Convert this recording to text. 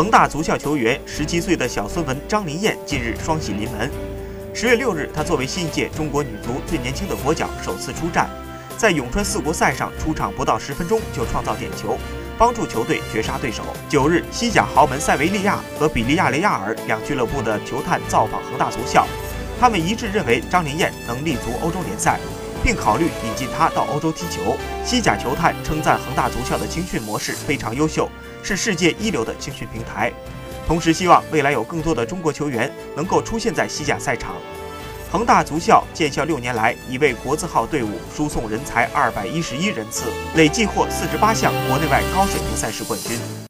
恒大足校球员十七岁的小孙文张琳艳近日双喜临门。十月六日，她作为新一届中国女足最年轻的国脚首次出战，在咏春四国赛上出场不到十分钟就创造点球，帮助球队绝杀对手。九日，西甲豪门塞维利亚和比利亚雷亚尔两俱乐部的球探造访恒大足校，他们一致认为张琳艳能立足欧洲联赛。并考虑引进他到欧洲踢球。西甲球探称赞恒大足校的青训模式非常优秀，是世界一流的青训平台。同时，希望未来有更多的中国球员能够出现在西甲赛场。恒大足校建校六年来，已为国字号队伍输送人才二百一十一人次，累计获四十八项国内外高水平赛事冠军。